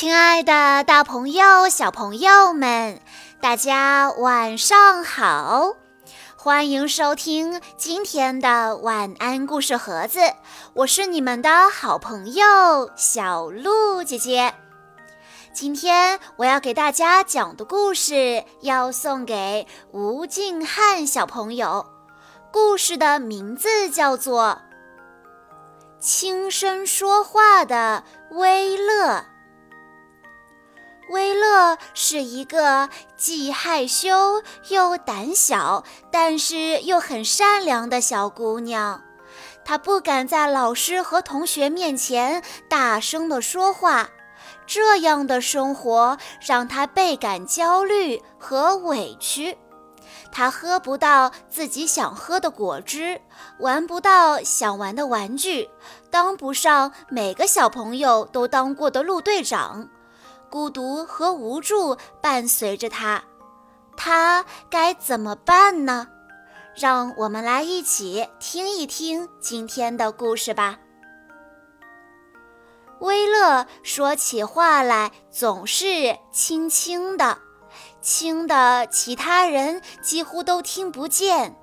亲爱的，大朋友、小朋友们，大家晚上好！欢迎收听今天的晚安故事盒子，我是你们的好朋友小鹿姐姐。今天我要给大家讲的故事要送给吴静汉小朋友，故事的名字叫做《轻声说话的威乐》。威乐是一个既害羞又胆小，但是又很善良的小姑娘。她不敢在老师和同学面前大声地说话，这样的生活让她倍感焦虑和委屈。她喝不到自己想喝的果汁，玩不到想玩的玩具，当不上每个小朋友都当过的路队长。孤独和无助伴随着他，他该怎么办呢？让我们来一起听一听今天的故事吧。威乐说起话来总是轻轻的，轻的其他人几乎都听不见。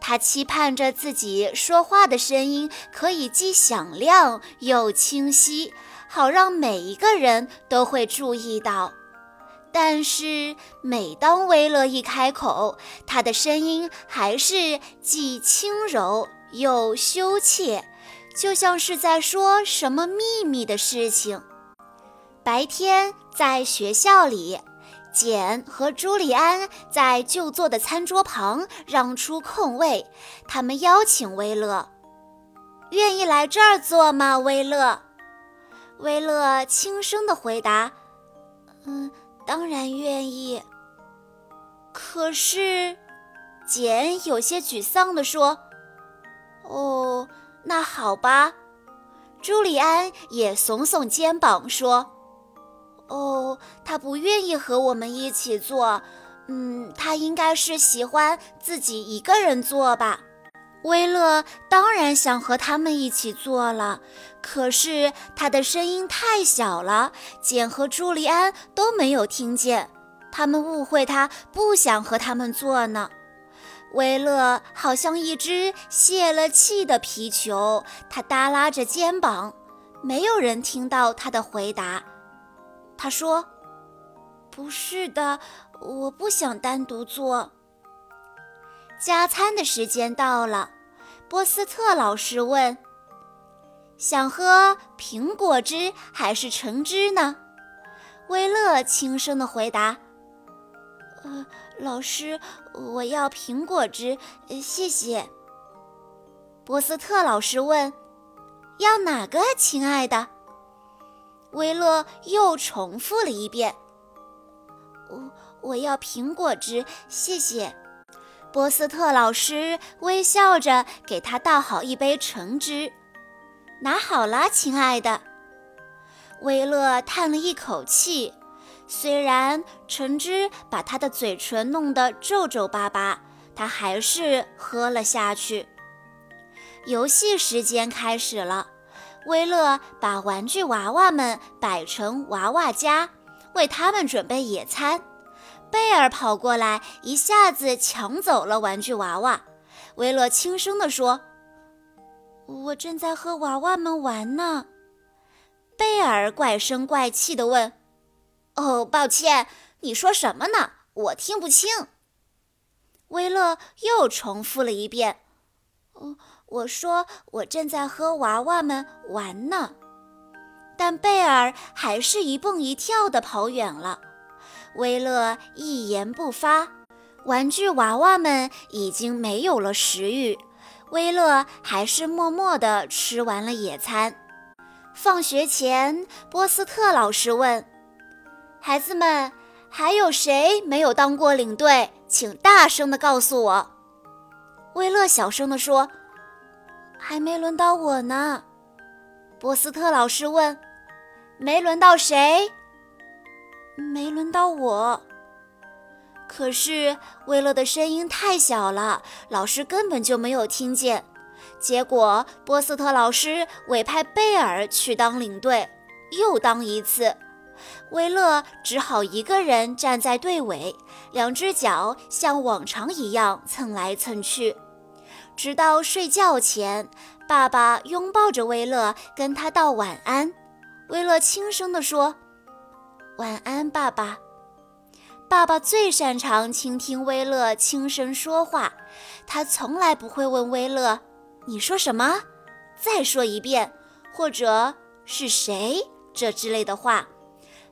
他期盼着自己说话的声音可以既响亮又清晰。好让每一个人都会注意到，但是每当威勒一开口，他的声音还是既轻柔又羞怯，就像是在说什么秘密的事情。白天在学校里，简和朱利安在就坐的餐桌旁让出空位，他们邀请威勒：“愿意来这儿坐吗，威勒？”威勒轻声地回答：“嗯，当然愿意。”可是，简有些沮丧地说：“哦，那好吧。”朱利安也耸耸肩膀说：“哦，他不愿意和我们一起做。嗯，他应该是喜欢自己一个人做吧。”威勒当然想和他们一起做了，可是他的声音太小了，简和朱利安都没有听见。他们误会他不想和他们做呢。威勒好像一只泄了气的皮球，他耷拉着肩膀，没有人听到他的回答。他说：“不是的，我不想单独做。”加餐的时间到了，波斯特老师问：“想喝苹果汁还是橙汁呢？”威勒轻声地回答：“呃，老师，我要苹果汁，谢谢。”波斯特老师问：“要哪个，亲爱的？”威勒又重复了一遍：“我我要苹果汁，谢谢。”波斯特老师微笑着给他倒好一杯橙汁，拿好了，亲爱的。威勒叹了一口气，虽然橙汁把他的嘴唇弄得皱皱巴巴，他还是喝了下去。游戏时间开始了，威勒把玩具娃娃们摆成娃娃家，为他们准备野餐。贝尔跑过来，一下子抢走了玩具娃娃。威勒轻声地说：“我正在和娃娃们玩呢。”贝尔怪声怪气地问：“哦，抱歉，你说什么呢？我听不清。”威勒又重复了一遍：“哦，我说我正在和娃娃们玩呢。”但贝尔还是一蹦一跳地跑远了。威勒一言不发，玩具娃娃们已经没有了食欲。威勒还是默默地吃完了野餐。放学前，波斯特老师问：“孩子们，还有谁没有当过领队？请大声地告诉我。”威勒小声地说：“还没轮到我呢。”波斯特老师问：“没轮到谁？”没轮到我。可是威勒的声音太小了，老师根本就没有听见。结果波斯特老师委派贝尔去当领队，又当一次。威乐只好一个人站在队尾，两只脚像往常一样蹭来蹭去，直到睡觉前，爸爸拥抱着威乐，跟他道晚安。威乐轻声地说：“晚安，爸爸。”爸爸最擅长倾听威乐轻声说话，他从来不会问威乐：“你说什么？再说一遍。”或者是谁这之类的话。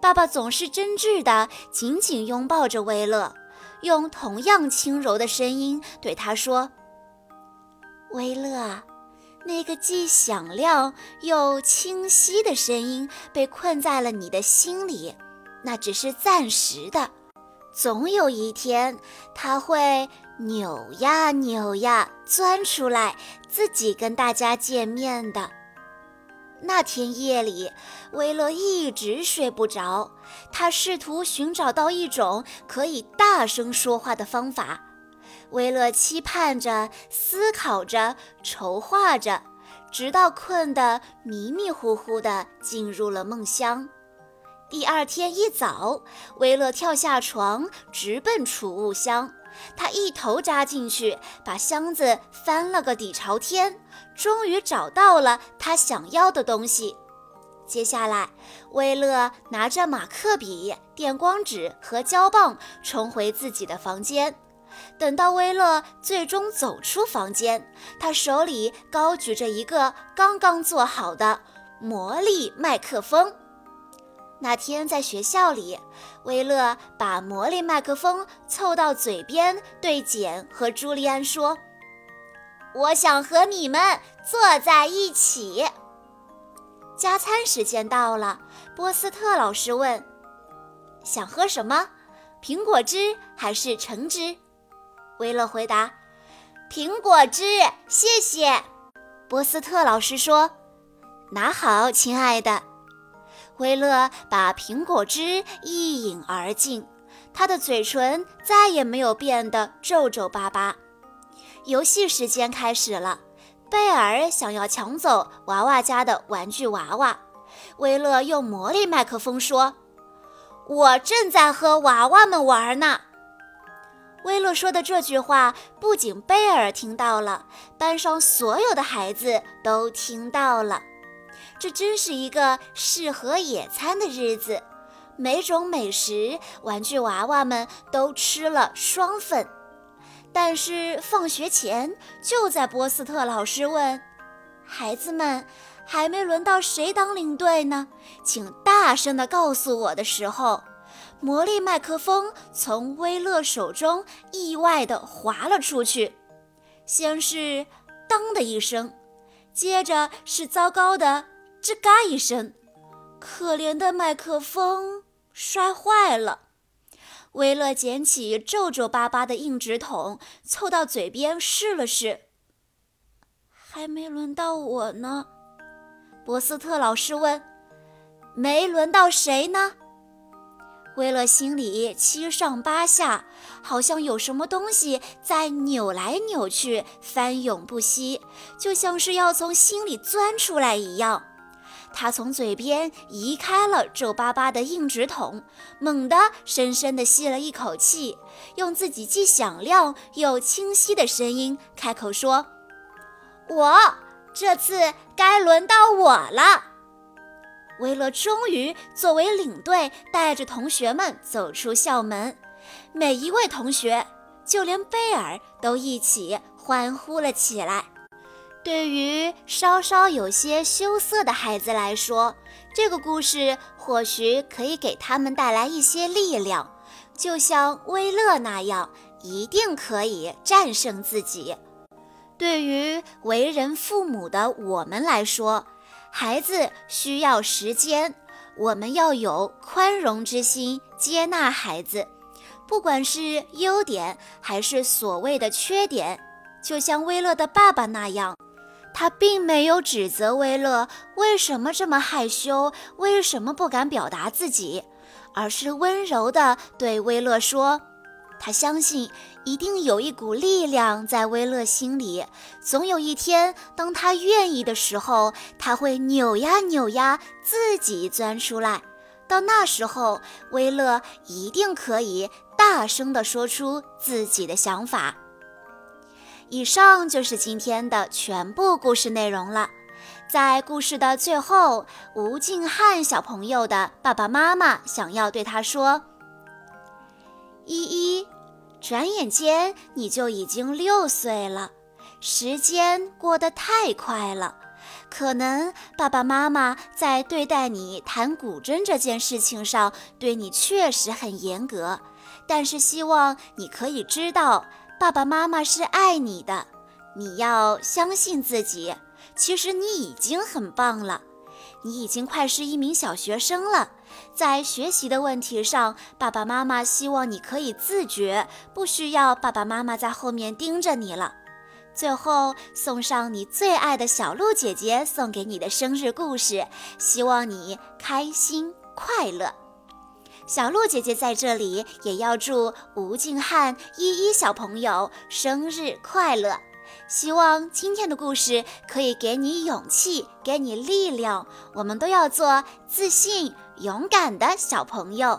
爸爸总是真挚地紧紧拥抱着威乐，用同样轻柔的声音对他说：“威乐，那个既响亮又清晰的声音被困在了你的心里，那只是暂时的。总有一天，它会扭呀扭呀钻出来，自己跟大家见面的。”那天夜里，威勒一直睡不着。他试图寻找到一种可以大声说话的方法。威勒期盼着、思考着、筹划着，直到困得迷迷糊糊地进入了梦乡。第二天一早，威勒跳下床，直奔储物箱。他一头扎进去，把箱子翻了个底朝天，终于找到了他想要的东西。接下来，威勒拿着马克笔、电光纸和胶棒冲回自己的房间。等到威勒最终走出房间，他手里高举着一个刚刚做好的魔力麦克风。那天在学校里，威勒把魔力麦克风凑到嘴边，对简和朱利安说：“我想和你们坐在一起。”加餐时间到了，波斯特老师问：“想喝什么？苹果汁还是橙汁？”威勒回答：“苹果汁，谢谢。”波斯特老师说：“拿好，亲爱的。”威勒把苹果汁一饮而尽，他的嘴唇再也没有变得皱皱巴巴。游戏时间开始了，贝尔想要抢走娃娃家的玩具娃娃。威勒用魔力麦克风说：“我正在和娃娃们玩呢。”威勒说的这句话不仅贝尔听到了，班上所有的孩子都听到了。这真是一个适合野餐的日子，每种美食，玩具娃娃们都吃了双份。但是放学前，就在波斯特老师问：“孩子们，还没轮到谁当领队呢？请大声地告诉我”的时候，魔力麦克风从威勒手中意外地滑了出去。先是“当”的一声，接着是糟糕的。吱嘎一声，可怜的麦克风摔坏了。威勒捡起皱皱巴巴的硬纸筒，凑到嘴边试了试。还没轮到我呢，博斯特老师问。没轮到谁呢？威勒心里七上八下，好像有什么东西在扭来扭去，翻涌不息，就像是要从心里钻出来一样。他从嘴边移开了皱巴巴的硬纸筒，猛地深深地吸了一口气，用自己既响亮又清晰的声音开口说：“我这次该轮到我了。”威勒终于作为领队，带着同学们走出校门，每一位同学，就连贝尔都一起欢呼了起来。对于稍稍有些羞涩的孩子来说，这个故事或许可以给他们带来一些力量，就像威勒那样，一定可以战胜自己。对于为人父母的我们来说，孩子需要时间，我们要有宽容之心，接纳孩子，不管是优点还是所谓的缺点，就像威勒的爸爸那样。他并没有指责威勒为什么这么害羞，为什么不敢表达自己，而是温柔地对威勒说：“他相信一定有一股力量在威勒心里，总有一天，当他愿意的时候，他会扭呀扭呀，自己钻出来。到那时候，威乐一定可以大声地说出自己的想法。以上就是今天的全部故事内容了。在故事的最后，吴静汉小朋友的爸爸妈妈想要对他说：“依依，转眼间你就已经六岁了，时间过得太快了。可能爸爸妈妈在对待你弹古筝这件事情上对你确实很严格，但是希望你可以知道。”爸爸妈妈是爱你的，你要相信自己。其实你已经很棒了，你已经快是一名小学生了。在学习的问题上，爸爸妈妈希望你可以自觉，不需要爸爸妈妈在后面盯着你了。最后送上你最爱的小鹿姐姐送给你的生日故事，希望你开心快乐。小鹿姐姐在这里也要祝吴静汉依依小朋友生日快乐！希望今天的故事可以给你勇气，给你力量。我们都要做自信、勇敢的小朋友。